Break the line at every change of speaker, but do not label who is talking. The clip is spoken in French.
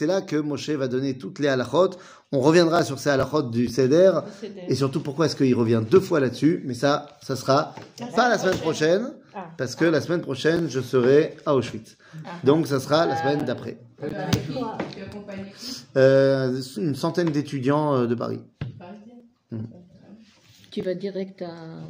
c'est là que Moshe va donner toutes les halachot. On reviendra sur ces halachot du Seder. Et surtout, pourquoi est-ce qu'il revient deux fois là-dessus? Mais ça, ça sera pas la semaine prochaine, parce que la semaine prochaine, je serai à Auschwitz. Donc, ça sera la semaine d'après.
Euh,
euh, une centaine d'étudiants euh, de Paris.
Hmm.
Tu vas direct à